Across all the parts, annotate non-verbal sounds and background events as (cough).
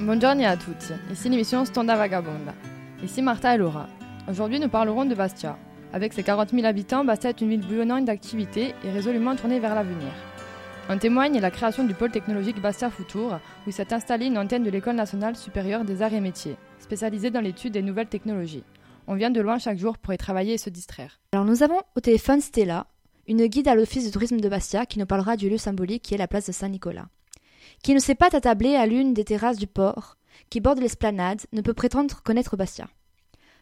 Buongiorno à tutti, ici l'émission Stonda Vagabonda. Ici Martha et Laura. Aujourd'hui nous parlerons de Bastia. Avec ses 40 000 habitants, Bastia est une ville bouillonnante d'activités et résolument tournée vers l'avenir. En témoigne la création du pôle technologique Bastia Futur, où s'est installée une antenne de l'École nationale supérieure des arts et métiers, spécialisée dans l'étude des nouvelles technologies. On vient de loin chaque jour pour y travailler et se distraire. Alors nous avons au téléphone Stella, une guide à l'Office de tourisme de Bastia qui nous parlera du lieu symbolique qui est la place de Saint-Nicolas. Qui ne s'est pas attablé à l'une des terrasses du port, qui borde l'esplanade, ne peut prétendre connaître Bastia.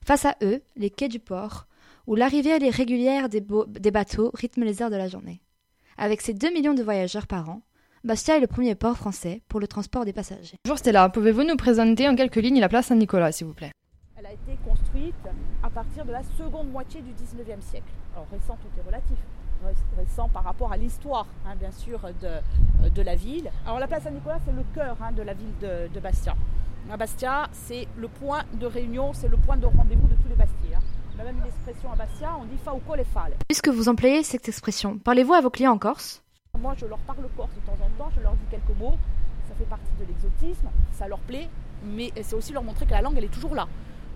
Face à eux, les quais du port, où l'arrivée régulière des, des bateaux rythme les heures de la journée. Avec ses 2 millions de voyageurs par an, Bastia est le premier port français pour le transport des passagers. Bonjour Stella, pouvez-vous nous présenter en quelques lignes la place Saint-Nicolas, s'il vous plaît? Elle a été construite à partir de la seconde moitié du 19e siècle. Alors récent, tout est relatif. Récent par rapport à l'histoire, hein, bien sûr, de, de, la ville. Alors la place Saint-Nicolas, c'est le cœur hein, de la ville de, de Bastia. À Bastia, c'est le point de réunion, c'est le point de rendez-vous de tous les Bastiers. Hein. On a même une expression à Bastia, on dit fa ou col et fale. Puisque vous employez cette expression, parlez-vous à vos clients en Corse? Moi, je leur parle corse de temps en temps, je leur dis quelques mots. Ça fait partie de l'exotisme, ça leur plaît, mais c'est aussi leur montrer que la langue, elle est toujours là.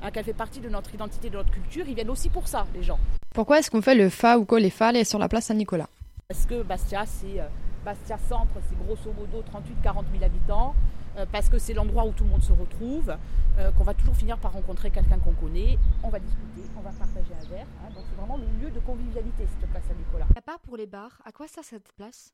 Hein, qu'elle fait partie de notre identité, de notre culture. Ils viennent aussi pour ça, les gens. Pourquoi est-ce qu'on fait le fa ou col et fale sur la place Saint-Nicolas Parce que Bastia, c'est euh, Bastia Centre, c'est grosso modo 38-40 000 habitants. Euh, parce que c'est l'endroit où tout le monde se retrouve, euh, qu'on va toujours finir par rencontrer quelqu'un qu'on connaît, on va discuter, on va partager un verre. Hein. donc c'est vraiment le lieu de convivialité, cette place Saint-Nicolas. À part pour les bars, à quoi sert cette place?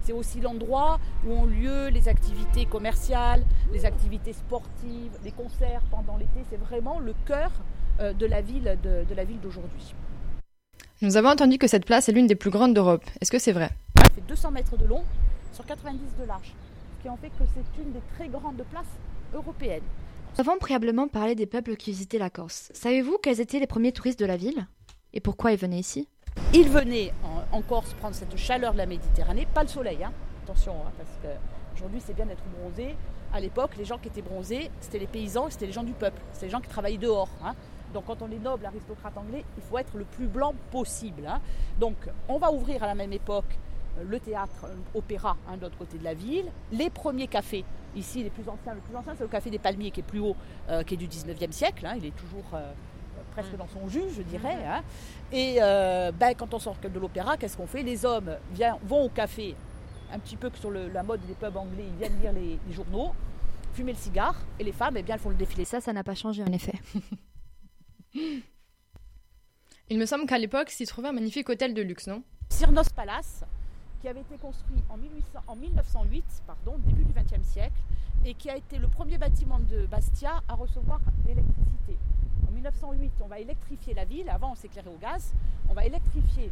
C'est aussi l'endroit où ont lieu les activités commerciales, les activités sportives, les concerts pendant l'été. C'est vraiment le cœur euh, de la ville de, de la ville d'aujourd'hui. Nous avons entendu que cette place est l'une des plus grandes d'Europe. Est-ce que c'est vrai? Elle fait 200 mètres de long sur 90 de large qui en fait que c'est une des très grandes places européennes. Nous avons préalablement parlé des peuples qui visitaient la Corse. Savez-vous quels étaient les premiers touristes de la ville? Et pourquoi ils venaient ici? Ils venaient en, Corse prendre cette chaleur de la Méditerranée, pas le soleil, hein. attention, hein, parce qu'aujourd'hui c'est bien d'être bronzé. À l'époque, les gens qui étaient bronzés, c'était les paysans, c'était les gens du peuple, c'était les gens qui travaillaient dehors. Hein. Donc quand on est noble, aristocrate anglais, il faut être le plus blanc possible. Hein. Donc on va ouvrir à la même époque euh, le théâtre euh, opéra hein, de l'autre côté de la ville, les premiers cafés, ici les plus anciens, le plus ancien c'est le café des Palmiers qui est plus haut, euh, qui est du 19e siècle, hein, il est toujours presque dans son jus je dirais. Hein. Et ben, quand on sort de l'opéra, qu'est-ce qu'on fait? Les hommes vont au café, un petit peu que sur la mode des pubs anglais, ils viennent lire les, journaux, fumer le cigare, et les femmes, eh bien, elles font le défilé. Ça, ça n'a pas changé en effet. (laughs) Il me semble qu'à l'époque s'y trouvait un magnifique hôtel de luxe, non? Cyrnos Palace, qui avait été construit en, 1800, en 1908, pardon, début du XXe siècle, et qui a été le premier bâtiment de Bastia à recevoir l'électricité. En 1908, on va électrifier la ville. Avant, on s'éclairait au gaz. On va électrifier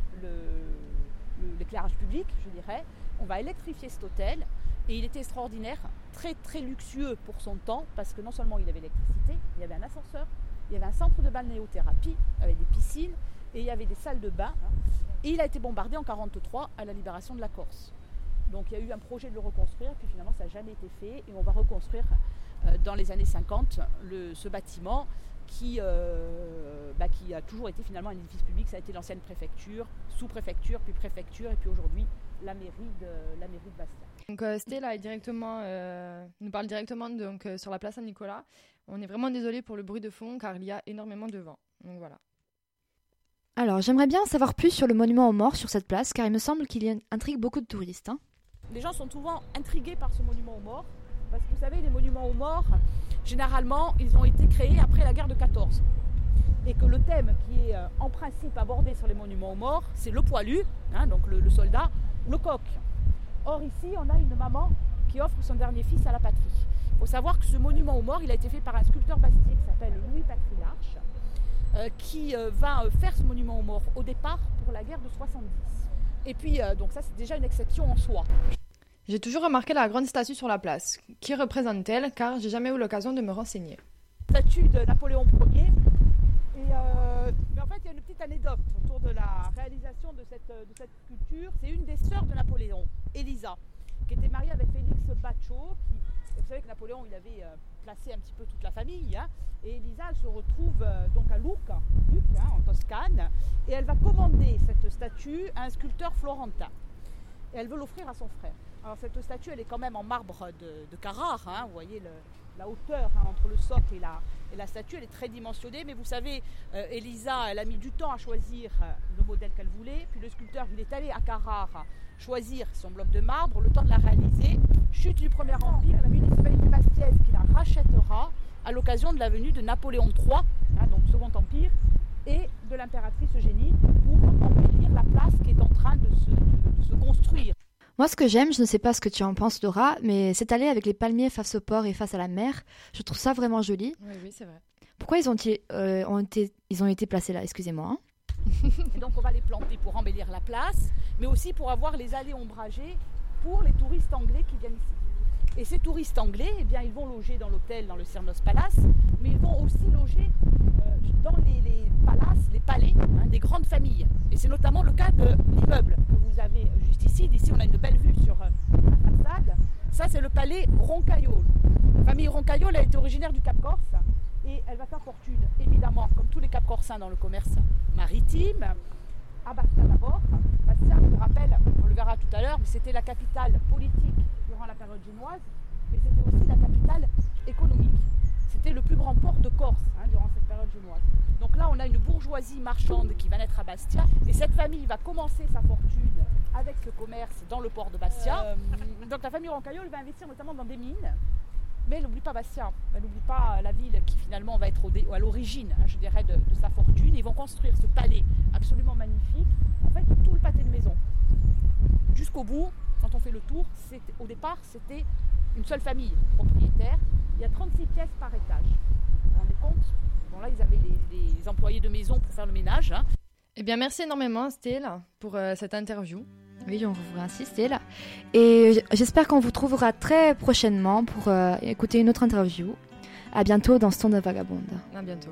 l'éclairage public, je dirais. On va électrifier cet hôtel. Et il était extraordinaire, très très luxueux pour son temps, parce que non seulement il avait l'électricité, il y avait un ascenseur, il y avait un centre de balnéothérapie avec des piscines, et il y avait des salles de bain. Et il a été bombardé en 1943 à la libération de la Corse. Donc il y a eu un projet de le reconstruire, puis finalement ça n'a jamais été fait. Et on va reconstruire euh, dans les années 50 le, ce bâtiment qui, euh, bah, qui a toujours été finalement un édifice public. Ça a été l'ancienne préfecture, sous-préfecture, puis préfecture, et puis aujourd'hui la mairie de, la mairie de Bastia. Donc euh, Stella est directement, nous parle directement donc, sur la place Saint-Nicolas. On est vraiment désolé pour le bruit de fond car il y a énormément de vent. Donc voilà. Alors, j'aimerais bien savoir plus sur le monument aux morts sur cette place, car il me semble qu'il y intrigue beaucoup de touristes. Hein. Les gens sont souvent intrigués par ce monument aux morts, parce que vous savez, les monuments aux morts, généralement, ils ont été créés après la guerre de 14. Et que le thème qui est euh, en principe abordé sur les monuments aux morts, c'est le poilu, hein, donc le, le soldat, le coq. Or ici, on a une maman qui offre son dernier fils à la patrie. Il faut savoir que ce monument aux morts, il a été fait par un sculpteur bastique qui s'appelle Louis Patriarche euh, qui euh, va euh, faire ce monument aux morts au départ pour la guerre de 70. Et puis, donc ça, c'est déjà une exception en soi. J'ai toujours remarqué la grande statue sur la place. Qui représente-t-elle? Car j'ai jamais eu l'occasion de me renseigner. Statue de Napoléon Ier. Et mais en fait, il y a une petite anecdote autour de la réalisation de cette, de cette sculpture. C'est une des sœurs de Napoléon, Elisa, qui était mariée avec Vous savez que Napoléon, il avait euh, placé un petit peu toute la famille. Hein, et Elisa, elle se retrouve euh, donc à Lucca, hein, en Toscane, et elle va commander cette statue à un sculpteur florentin. et elle veut l'offrir à son frère. Alors cette statue, elle est quand même en marbre de, Carrare, hein. vous voyez la hauteur hein, entre le socle et la, statue, elle est très dimensionnée, mais vous savez, euh, Elisa, elle a mis du temps à choisir euh, le modèle qu'elle voulait, puis le sculpteur, il est allé à Carrare choisir son bloc de marbre, le temps de la réaliser, chute du Premier Empire, la municipalité bastiaise qui la rachètera à l'occasion de la venue de Napoléon III, hein, donc Second Empire, et de l'impératrice Eugénie pour embellir la place qui est en train de se, construire. Moi, ce que j'aime, je ne sais pas ce que tu en penses, Laura, mais c'est aller avec les palmiers face au port et face à la mer. Je trouve ça vraiment joli. Oui, oui, c'est vrai. Pourquoi ils ont, euh, ont, été, ils ont été placés là Excusez-moi. Hein. (laughs) Donc on va les planter pour embellir la place, mais aussi pour avoir les allées ombragées pour les touristes anglais qui viennent ici. Et ces touristes anglais, eh bien, ils vont loger dans l'hôtel, dans le Cernos Palace, mais ils vont aussi loger euh, dans les, palaces, les palais hein, des grandes familles. Et c'est notamment le cas de l'immeuble vous avez juste ici. D'ici, on a une belle vue sur euh, la façade. Ça, c'est le palais Roncaillol. La famille Roncaillol a été originaire du Cap Corse et elle va faire fortune, évidemment, comme tous les Cap Corsins dans le commerce maritime, à Bastia d'abord. Bastia, je vous rappelle, on le verra tout à l'heure, mais c'était la capitale politique durant la période génoise, mais c'était aussi la capitale économique. C'était le plus grand port de Corse hein, durant cette période génoise. Donc là, on a une bourgeoisie marchande qui va naître à Bastia, et cette famille va commencer sa fortune avec ce commerce dans le port de Bastia. Euh, donc la famille Roncaillol va investir notamment dans des mines, mais elle n'oublie pas Bastia, elle n'oublie pas la ville qui finalement va être à l'origine, hein, je dirais, de, sa fortune. Ils vont construire ce palais absolument magnifique, en fait tout le pâté de maison. Jusqu'au bout, quand on fait le tour, au départ c'était une seule famille propriétaire. Il y a 36 pièces par étage. Vous vous rendez compte? Bon là ils avaient des, employés de maison pour faire le ménage. Hein. Eh bien merci énormément Stella pour euh, cette interview. Oui, on vous insister là. Et j'espère qu'on vous trouvera très prochainement pour euh, écouter une autre interview. À bientôt dans temps de vagabonde. À bientôt.